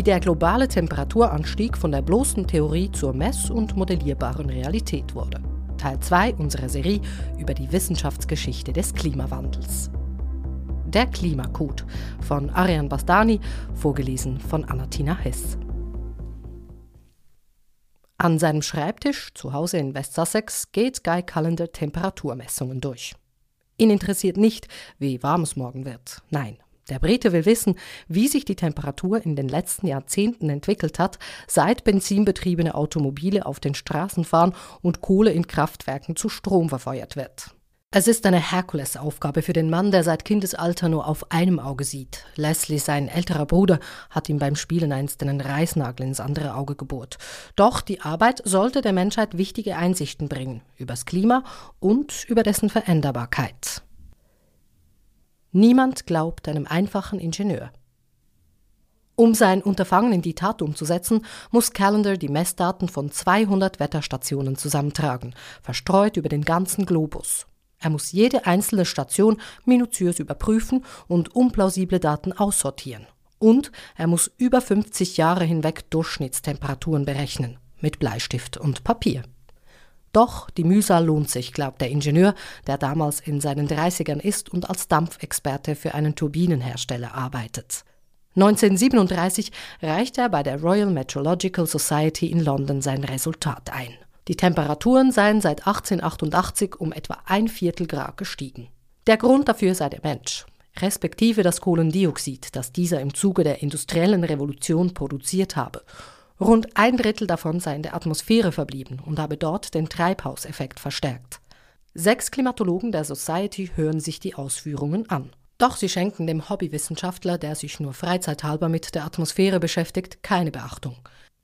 Wie der globale Temperaturanstieg von der bloßen Theorie zur mess- und modellierbaren Realität wurde. Teil 2 unserer Serie über die Wissenschaftsgeschichte des Klimawandels. Der Klimakot von Ariane Bastani, vorgelesen von Anatina Hess. An seinem Schreibtisch zu Hause in West Sussex geht Guy Callender Temperaturmessungen durch. Ihn interessiert nicht, wie warm es morgen wird. Nein, der Brite will wissen, wie sich die Temperatur in den letzten Jahrzehnten entwickelt hat, seit benzinbetriebene Automobile auf den Straßen fahren und Kohle in Kraftwerken zu Strom verfeuert wird. Es ist eine Herkulesaufgabe für den Mann, der seit Kindesalter nur auf einem Auge sieht. Leslie, sein älterer Bruder, hat ihm beim Spielen einst einen Reißnagel ins andere Auge gebohrt. Doch die Arbeit sollte der Menschheit wichtige Einsichten bringen übers Klima und über dessen Veränderbarkeit. Niemand glaubt einem einfachen Ingenieur. Um sein Unterfangen in die Tat umzusetzen, muss Callender die Messdaten von 200 Wetterstationen zusammentragen, verstreut über den ganzen Globus. Er muss jede einzelne Station minutiös überprüfen und unplausible Daten aussortieren. Und er muss über 50 Jahre hinweg Durchschnittstemperaturen berechnen, mit Bleistift und Papier. Doch die Mühsal lohnt sich, glaubt der Ingenieur, der damals in seinen 30ern ist und als Dampfexperte für einen Turbinenhersteller arbeitet. 1937 reicht er bei der Royal Meteorological Society in London sein Resultat ein. Die Temperaturen seien seit 1888 um etwa ein Viertel Grad gestiegen. Der Grund dafür sei der Mensch, respektive das Kohlendioxid, das dieser im Zuge der industriellen Revolution produziert habe Rund ein Drittel davon sei in der Atmosphäre verblieben und habe dort den Treibhauseffekt verstärkt. Sechs Klimatologen der Society hören sich die Ausführungen an. Doch sie schenken dem Hobbywissenschaftler, der sich nur freizeithalber mit der Atmosphäre beschäftigt, keine Beachtung.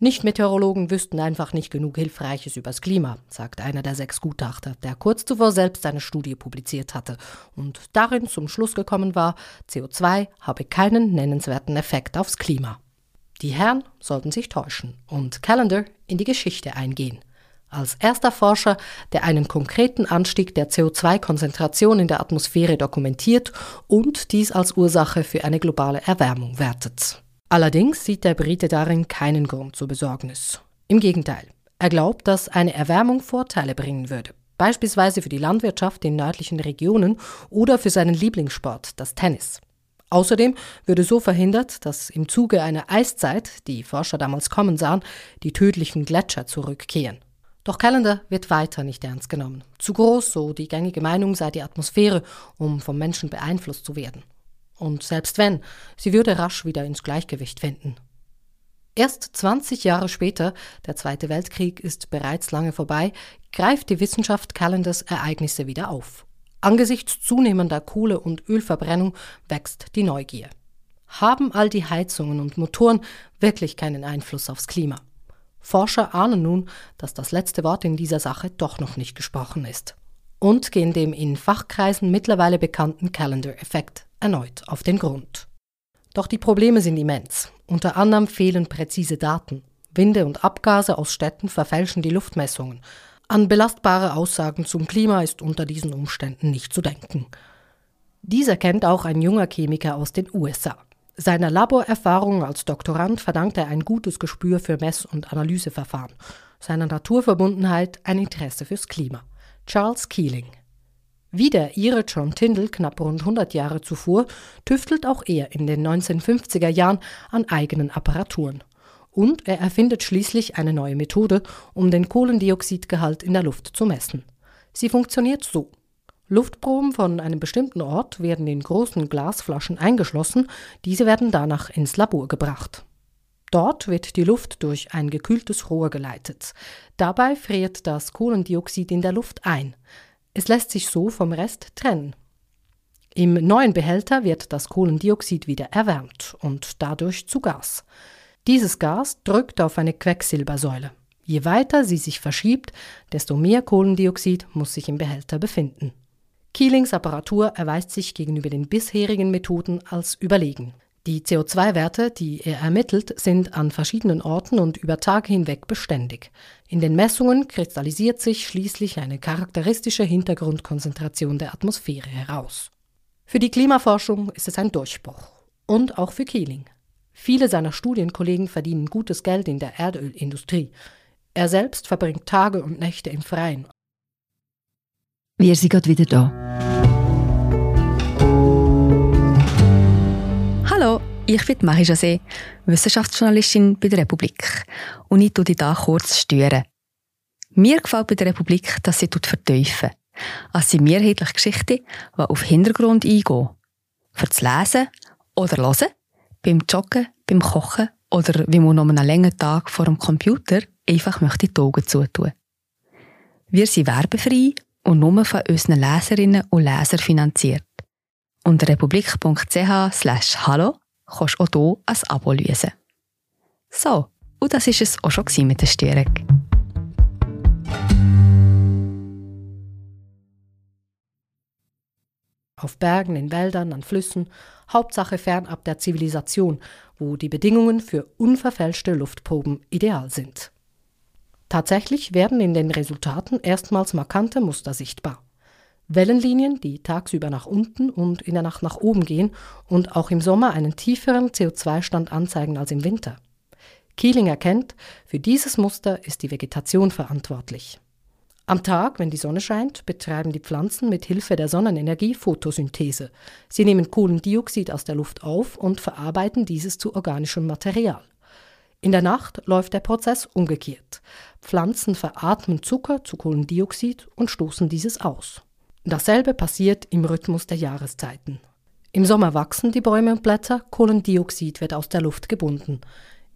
Nicht-Meteorologen wüssten einfach nicht genug Hilfreiches übers Klima, sagt einer der sechs Gutachter, der kurz zuvor selbst eine Studie publiziert hatte und darin zum Schluss gekommen war, CO2 habe keinen nennenswerten Effekt aufs Klima. Die Herren sollten sich täuschen und Callender in die Geschichte eingehen. Als erster Forscher, der einen konkreten Anstieg der CO2-Konzentration in der Atmosphäre dokumentiert und dies als Ursache für eine globale Erwärmung wertet. Allerdings sieht der Brite darin keinen Grund zur Besorgnis. Im Gegenteil, er glaubt, dass eine Erwärmung Vorteile bringen würde, beispielsweise für die Landwirtschaft in nördlichen Regionen oder für seinen Lieblingssport, das Tennis. Außerdem würde so verhindert, dass im Zuge einer Eiszeit, die Forscher damals kommen sahen, die tödlichen Gletscher zurückkehren. Doch Callender wird weiter nicht ernst genommen. Zu groß, so die gängige Meinung, sei die Atmosphäre, um vom Menschen beeinflusst zu werden. Und selbst wenn, sie würde rasch wieder ins Gleichgewicht finden. Erst 20 Jahre später, der Zweite Weltkrieg ist bereits lange vorbei, greift die Wissenschaft Callenders Ereignisse wieder auf. Angesichts zunehmender Kohle- und Ölverbrennung wächst die Neugier. Haben all die Heizungen und Motoren wirklich keinen Einfluss aufs Klima? Forscher ahnen nun, dass das letzte Wort in dieser Sache doch noch nicht gesprochen ist und gehen dem in Fachkreisen mittlerweile bekannten Calendar-Effekt erneut auf den Grund. Doch die Probleme sind immens. Unter anderem fehlen präzise Daten. Winde und Abgase aus Städten verfälschen die Luftmessungen. An belastbare Aussagen zum Klima ist unter diesen Umständen nicht zu denken. Dies erkennt auch ein junger Chemiker aus den USA. Seiner Laborerfahrung als Doktorand verdankt er ein gutes Gespür für Mess- und Analyseverfahren, seiner Naturverbundenheit ein Interesse fürs Klima. Charles Keeling. Wie der Ire John Tyndall knapp rund 100 Jahre zuvor, tüftelt auch er in den 1950er Jahren an eigenen Apparaturen und er erfindet schließlich eine neue Methode, um den Kohlendioxidgehalt in der Luft zu messen. Sie funktioniert so. Luftproben von einem bestimmten Ort werden in großen Glasflaschen eingeschlossen, diese werden danach ins Labor gebracht. Dort wird die Luft durch ein gekühltes Rohr geleitet. Dabei friert das Kohlendioxid in der Luft ein. Es lässt sich so vom Rest trennen. Im neuen Behälter wird das Kohlendioxid wieder erwärmt und dadurch zu Gas. Dieses Gas drückt auf eine Quecksilbersäule. Je weiter sie sich verschiebt, desto mehr Kohlendioxid muss sich im Behälter befinden. Keelings Apparatur erweist sich gegenüber den bisherigen Methoden als überlegen. Die CO2-Werte, die er ermittelt, sind an verschiedenen Orten und über Tage hinweg beständig. In den Messungen kristallisiert sich schließlich eine charakteristische Hintergrundkonzentration der Atmosphäre heraus. Für die Klimaforschung ist es ein Durchbruch. Und auch für Keeling. Viele seiner Studienkollegen verdienen gutes Geld in der Erdölindustrie. Er selbst verbringt Tage und Nächte im Freien. Wir sind gerade wieder da. Hallo, ich bin Marie José, Wissenschaftsjournalistin bei der Republik. Und ich tue dich hier kurz stören. Mir gefällt bei der Republik, dass sie vertiefen. Es sind mehrheitliche Geschichten, die auf Hintergrund eingehen. Für das Lesen oder Hören, beim Joggen, beim Kochen oder wie man noch einen langen Tag vor dem Computer einfach möchte die Augen zutun. Wir sind werbefrei und nur von unseren Leserinnen und Lesern finanziert. Unter republik.ch hallo kannst du auch hier ein Abo lösen. So, und das war es auch schon mit der Störung. Auf Bergen, in Wäldern, an Flüssen, Hauptsache fernab der Zivilisation, wo die Bedingungen für unverfälschte Luftproben ideal sind. Tatsächlich werden in den Resultaten erstmals markante Muster sichtbar. Wellenlinien, die tagsüber nach unten und in der Nacht nach oben gehen und auch im Sommer einen tieferen CO2-Stand anzeigen als im Winter. Keeling erkennt, für dieses Muster ist die Vegetation verantwortlich. Am Tag, wenn die Sonne scheint, betreiben die Pflanzen mit Hilfe der Sonnenenergie Photosynthese. Sie nehmen Kohlendioxid aus der Luft auf und verarbeiten dieses zu organischem Material. In der Nacht läuft der Prozess umgekehrt. Pflanzen veratmen Zucker zu Kohlendioxid und stoßen dieses aus. Dasselbe passiert im Rhythmus der Jahreszeiten. Im Sommer wachsen die Bäume und Blätter, Kohlendioxid wird aus der Luft gebunden.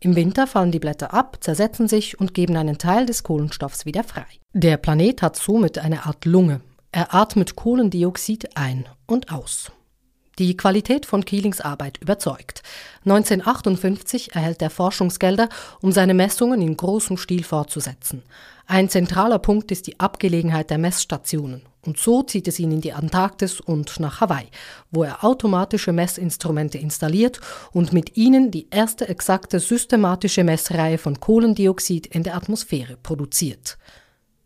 Im Winter fallen die Blätter ab, zersetzen sich und geben einen Teil des Kohlenstoffs wieder frei. Der Planet hat somit eine Art Lunge. Er atmet Kohlendioxid ein und aus. Die Qualität von Keelings Arbeit überzeugt. 1958 erhält er Forschungsgelder, um seine Messungen in großem Stil fortzusetzen. Ein zentraler Punkt ist die Abgelegenheit der Messstationen. Und so zieht es ihn in die Antarktis und nach Hawaii, wo er automatische Messinstrumente installiert und mit ihnen die erste exakte systematische Messreihe von Kohlendioxid in der Atmosphäre produziert.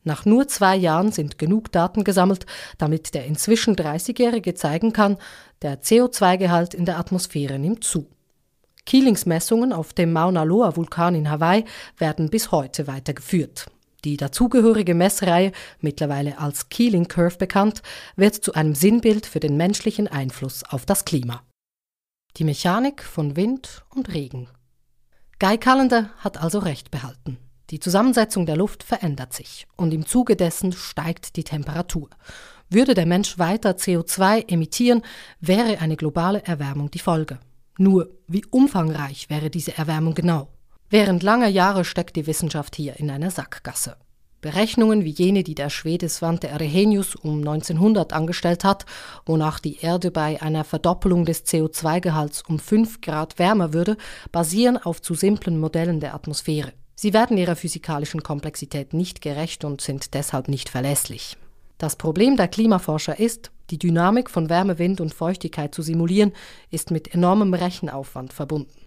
Nach nur zwei Jahren sind genug Daten gesammelt, damit der inzwischen 30-Jährige zeigen kann, der CO2-Gehalt in der Atmosphäre nimmt zu. Keelings Messungen auf dem Mauna Loa Vulkan in Hawaii werden bis heute weitergeführt. Die dazugehörige Messreihe, mittlerweile als Keeling Curve bekannt, wird zu einem Sinnbild für den menschlichen Einfluss auf das Klima. Die Mechanik von Wind und Regen. Guy Callender hat also recht behalten. Die Zusammensetzung der Luft verändert sich und im Zuge dessen steigt die Temperatur. Würde der Mensch weiter CO2 emittieren, wäre eine globale Erwärmung die Folge. Nur, wie umfangreich wäre diese Erwärmung genau? Während langer Jahre steckt die Wissenschaft hier in einer Sackgasse. Berechnungen wie jene, die der Schwede Svante Arrhenius um 1900 angestellt hat, wonach die Erde bei einer Verdoppelung des CO2-Gehalts um 5 Grad wärmer würde, basieren auf zu simplen Modellen der Atmosphäre. Sie werden ihrer physikalischen Komplexität nicht gerecht und sind deshalb nicht verlässlich. Das Problem der Klimaforscher ist, die Dynamik von Wärme, Wind und Feuchtigkeit zu simulieren, ist mit enormem Rechenaufwand verbunden.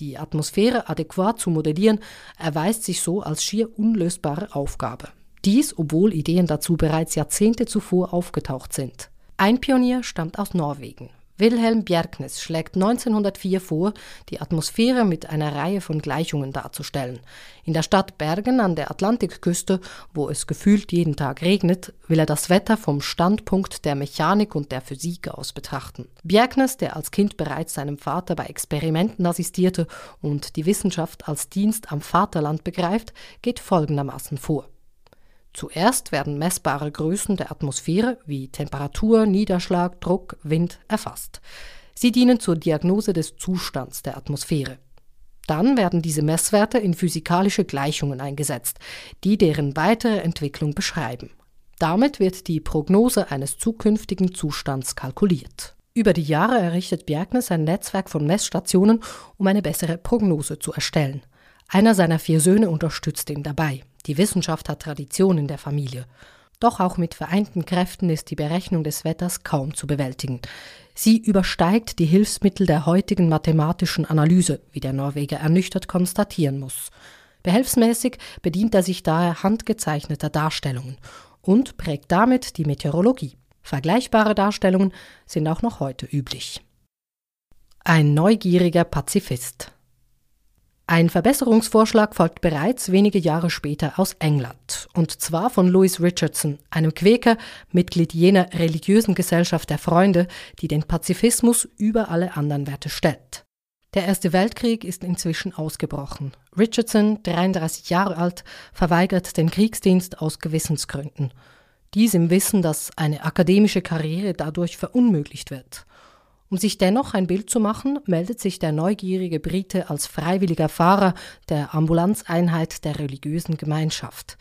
Die Atmosphäre adäquat zu modellieren, erweist sich so als schier unlösbare Aufgabe. Dies, obwohl Ideen dazu bereits Jahrzehnte zuvor aufgetaucht sind. Ein Pionier stammt aus Norwegen. Wilhelm Bjerknes schlägt 1904 vor, die Atmosphäre mit einer Reihe von Gleichungen darzustellen. In der Stadt Bergen an der Atlantikküste, wo es gefühlt jeden Tag regnet, will er das Wetter vom Standpunkt der Mechanik und der Physik aus betrachten. Bjerknes, der als Kind bereits seinem Vater bei Experimenten assistierte und die Wissenschaft als Dienst am Vaterland begreift, geht folgendermaßen vor. Zuerst werden messbare Größen der Atmosphäre wie Temperatur, Niederschlag, Druck, Wind erfasst. Sie dienen zur Diagnose des Zustands der Atmosphäre. Dann werden diese Messwerte in physikalische Gleichungen eingesetzt, die deren weitere Entwicklung beschreiben. Damit wird die Prognose eines zukünftigen Zustands kalkuliert. Über die Jahre errichtet Bjerknes ein Netzwerk von Messstationen, um eine bessere Prognose zu erstellen. Einer seiner vier Söhne unterstützt ihn dabei. Die Wissenschaft hat Tradition in der Familie. Doch auch mit vereinten Kräften ist die Berechnung des Wetters kaum zu bewältigen. Sie übersteigt die Hilfsmittel der heutigen mathematischen Analyse, wie der Norweger ernüchtert konstatieren muss. Behelfsmäßig bedient er sich daher handgezeichneter Darstellungen und prägt damit die Meteorologie. Vergleichbare Darstellungen sind auch noch heute üblich. Ein neugieriger Pazifist. Ein Verbesserungsvorschlag folgt bereits wenige Jahre später aus England, und zwar von Louis Richardson, einem Quäker, Mitglied jener religiösen Gesellschaft der Freunde, die den Pazifismus über alle anderen Werte stellt. Der Erste Weltkrieg ist inzwischen ausgebrochen. Richardson, 33 Jahre alt, verweigert den Kriegsdienst aus Gewissensgründen. Dies im Wissen, dass eine akademische Karriere dadurch verunmöglicht wird. Um sich dennoch ein Bild zu machen, meldet sich der neugierige Brite als freiwilliger Fahrer der Ambulanzeinheit der religiösen Gemeinschaft.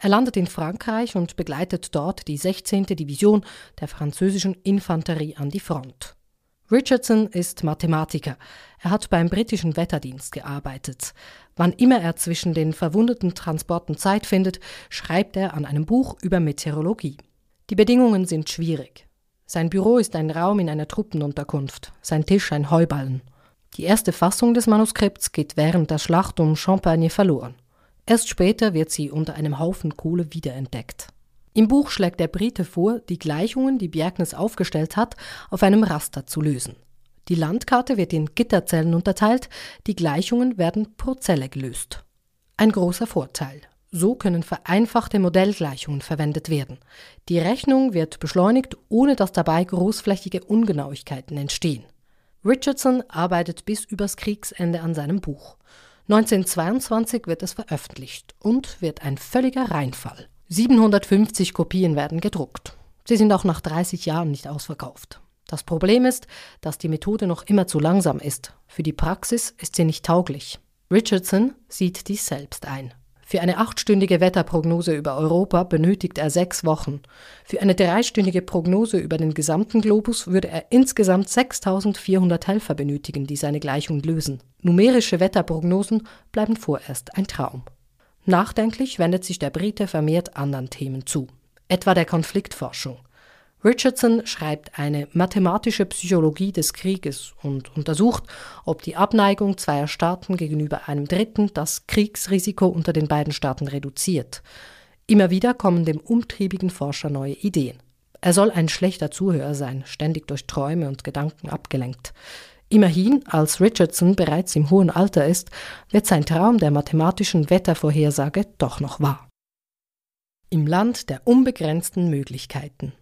Er landet in Frankreich und begleitet dort die 16. Division der französischen Infanterie an die Front. Richardson ist Mathematiker. Er hat beim britischen Wetterdienst gearbeitet. Wann immer er zwischen den verwundeten Transporten Zeit findet, schreibt er an einem Buch über Meteorologie. Die Bedingungen sind schwierig. Sein Büro ist ein Raum in einer Truppenunterkunft, sein Tisch ein Heuballen. Die erste Fassung des Manuskripts geht während der Schlacht um Champagne verloren. Erst später wird sie unter einem Haufen Kohle wiederentdeckt. Im Buch schlägt der Brite vor, die Gleichungen, die Bjerknes aufgestellt hat, auf einem Raster zu lösen. Die Landkarte wird in Gitterzellen unterteilt, die Gleichungen werden pro Zelle gelöst. Ein großer Vorteil. So können vereinfachte Modellgleichungen verwendet werden. Die Rechnung wird beschleunigt, ohne dass dabei großflächige Ungenauigkeiten entstehen. Richardson arbeitet bis übers Kriegsende an seinem Buch. 1922 wird es veröffentlicht und wird ein völliger Reinfall. 750 Kopien werden gedruckt. Sie sind auch nach 30 Jahren nicht ausverkauft. Das Problem ist, dass die Methode noch immer zu langsam ist. Für die Praxis ist sie nicht tauglich. Richardson sieht dies selbst ein. Für eine achtstündige Wetterprognose über Europa benötigt er sechs Wochen. Für eine dreistündige Prognose über den gesamten Globus würde er insgesamt 6400 Helfer benötigen, die seine Gleichung lösen. Numerische Wetterprognosen bleiben vorerst ein Traum. Nachdenklich wendet sich der Brite vermehrt anderen Themen zu, etwa der Konfliktforschung. Richardson schreibt eine mathematische Psychologie des Krieges und untersucht, ob die Abneigung zweier Staaten gegenüber einem Dritten das Kriegsrisiko unter den beiden Staaten reduziert. Immer wieder kommen dem umtriebigen Forscher neue Ideen. Er soll ein schlechter Zuhörer sein, ständig durch Träume und Gedanken abgelenkt. Immerhin, als Richardson bereits im hohen Alter ist, wird sein Traum der mathematischen Wettervorhersage doch noch wahr. Im Land der unbegrenzten Möglichkeiten.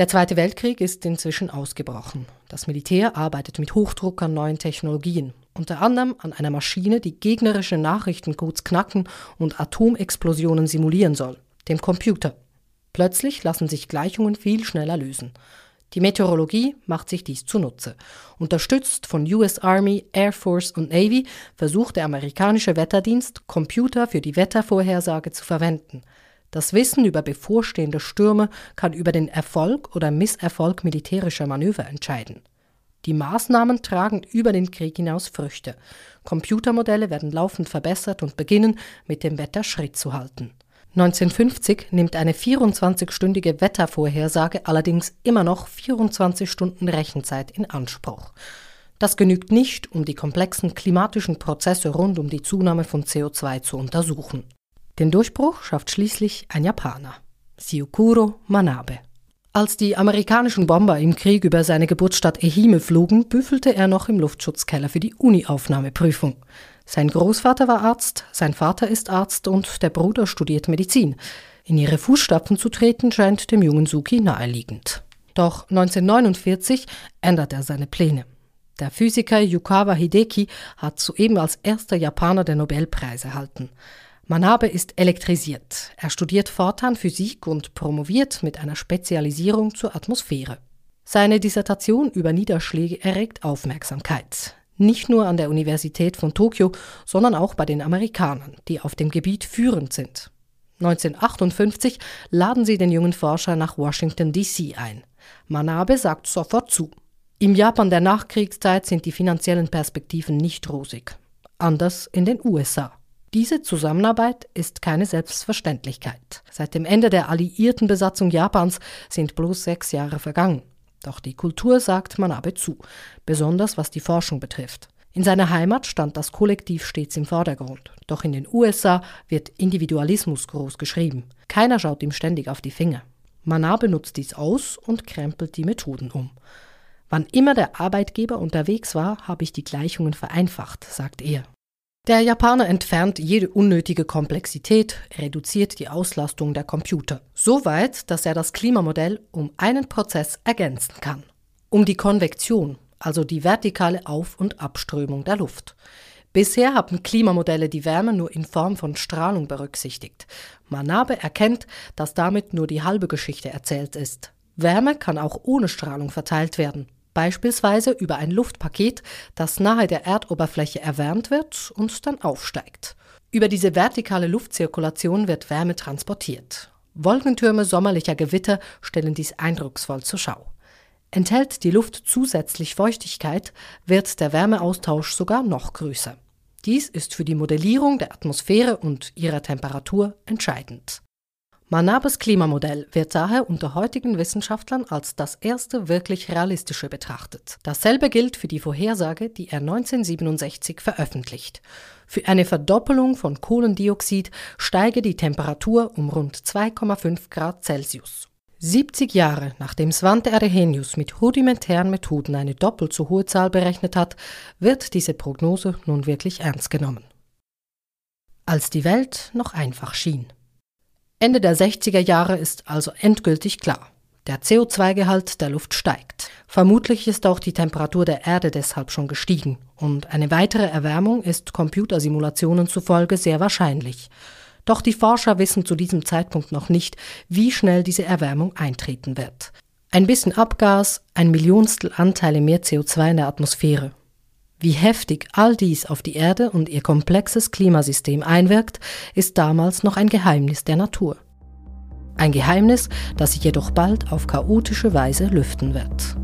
Der Zweite Weltkrieg ist inzwischen ausgebrochen. Das Militär arbeitet mit Hochdruck an neuen Technologien, unter anderem an einer Maschine, die gegnerische Nachrichtencodes knacken und Atomexplosionen simulieren soll, dem Computer. Plötzlich lassen sich Gleichungen viel schneller lösen. Die Meteorologie macht sich dies zunutze. Unterstützt von US Army, Air Force und Navy versucht der amerikanische Wetterdienst, Computer für die Wettervorhersage zu verwenden. Das Wissen über bevorstehende Stürme kann über den Erfolg oder Misserfolg militärischer Manöver entscheiden. Die Maßnahmen tragen über den Krieg hinaus Früchte. Computermodelle werden laufend verbessert und beginnen, mit dem Wetter Schritt zu halten. 1950 nimmt eine 24-stündige Wettervorhersage allerdings immer noch 24 Stunden Rechenzeit in Anspruch. Das genügt nicht, um die komplexen klimatischen Prozesse rund um die Zunahme von CO2 zu untersuchen. Den Durchbruch schafft schließlich ein Japaner, Siukuro Manabe. Als die amerikanischen Bomber im Krieg über seine Geburtsstadt Ehime flogen, büffelte er noch im Luftschutzkeller für die Uni-Aufnahmeprüfung. Sein Großvater war Arzt, sein Vater ist Arzt und der Bruder studiert Medizin. In ihre Fußstapfen zu treten scheint dem jungen Suki naheliegend. Doch 1949 ändert er seine Pläne. Der Physiker Yukawa Hideki hat soeben als erster Japaner den Nobelpreis erhalten. Manabe ist elektrisiert. Er studiert fortan Physik und promoviert mit einer Spezialisierung zur Atmosphäre. Seine Dissertation über Niederschläge erregt Aufmerksamkeit. Nicht nur an der Universität von Tokio, sondern auch bei den Amerikanern, die auf dem Gebiet führend sind. 1958 laden sie den jungen Forscher nach Washington, D.C. ein. Manabe sagt sofort zu. Im Japan der Nachkriegszeit sind die finanziellen Perspektiven nicht rosig. Anders in den USA. Diese Zusammenarbeit ist keine Selbstverständlichkeit. Seit dem Ende der alliierten Besatzung Japans sind bloß sechs Jahre vergangen. Doch die Kultur sagt Manabe zu, besonders was die Forschung betrifft. In seiner Heimat stand das Kollektiv stets im Vordergrund. Doch in den USA wird Individualismus groß geschrieben. Keiner schaut ihm ständig auf die Finger. Manabe nutzt dies aus und krempelt die Methoden um. Wann immer der Arbeitgeber unterwegs war, habe ich die Gleichungen vereinfacht, sagt er. Der Japaner entfernt jede unnötige Komplexität, reduziert die Auslastung der Computer, so weit, dass er das Klimamodell um einen Prozess ergänzen kann. Um die Konvektion, also die vertikale Auf- und Abströmung der Luft. Bisher haben Klimamodelle die Wärme nur in Form von Strahlung berücksichtigt. Manabe erkennt, dass damit nur die halbe Geschichte erzählt ist. Wärme kann auch ohne Strahlung verteilt werden, beispielsweise über ein Luftpaket, das nahe der Erdoberfläche erwärmt wird und dann aufsteigt. Über diese vertikale Luftzirkulation wird Wärme transportiert. Wolkentürme sommerlicher Gewitter stellen dies eindrucksvoll zur Schau. Enthält die Luft zusätzlich Feuchtigkeit, wird der Wärmeaustausch sogar noch größer. Dies ist für die Modellierung der Atmosphäre und ihrer Temperatur entscheidend. Manabes Klimamodell wird daher unter heutigen Wissenschaftlern als das erste wirklich realistische betrachtet. Dasselbe gilt für die Vorhersage, die er 1967 veröffentlicht. Für eine Verdoppelung von Kohlendioxid steige die Temperatur um rund 2,5 Grad Celsius. 70 Jahre nachdem Svante Arrhenius mit rudimentären Methoden eine doppelt so hohe Zahl berechnet hat, wird diese Prognose nun wirklich ernst genommen. Als die Welt noch einfach schien. Ende der 60er Jahre ist also endgültig klar. Der CO2-Gehalt der Luft steigt. Vermutlich ist auch die Temperatur der Erde deshalb schon gestiegen. Und eine weitere Erwärmung ist Computersimulationen zufolge sehr wahrscheinlich. Doch die Forscher wissen zu diesem Zeitpunkt noch nicht, wie schnell diese Erwärmung eintreten wird. Ein bisschen Abgas, ein Millionstel Anteile mehr CO2 in der Atmosphäre. Wie heftig all dies auf die Erde und ihr komplexes Klimasystem einwirkt, ist damals noch ein Geheimnis der Natur. Ein Geheimnis, das sich jedoch bald auf chaotische Weise lüften wird.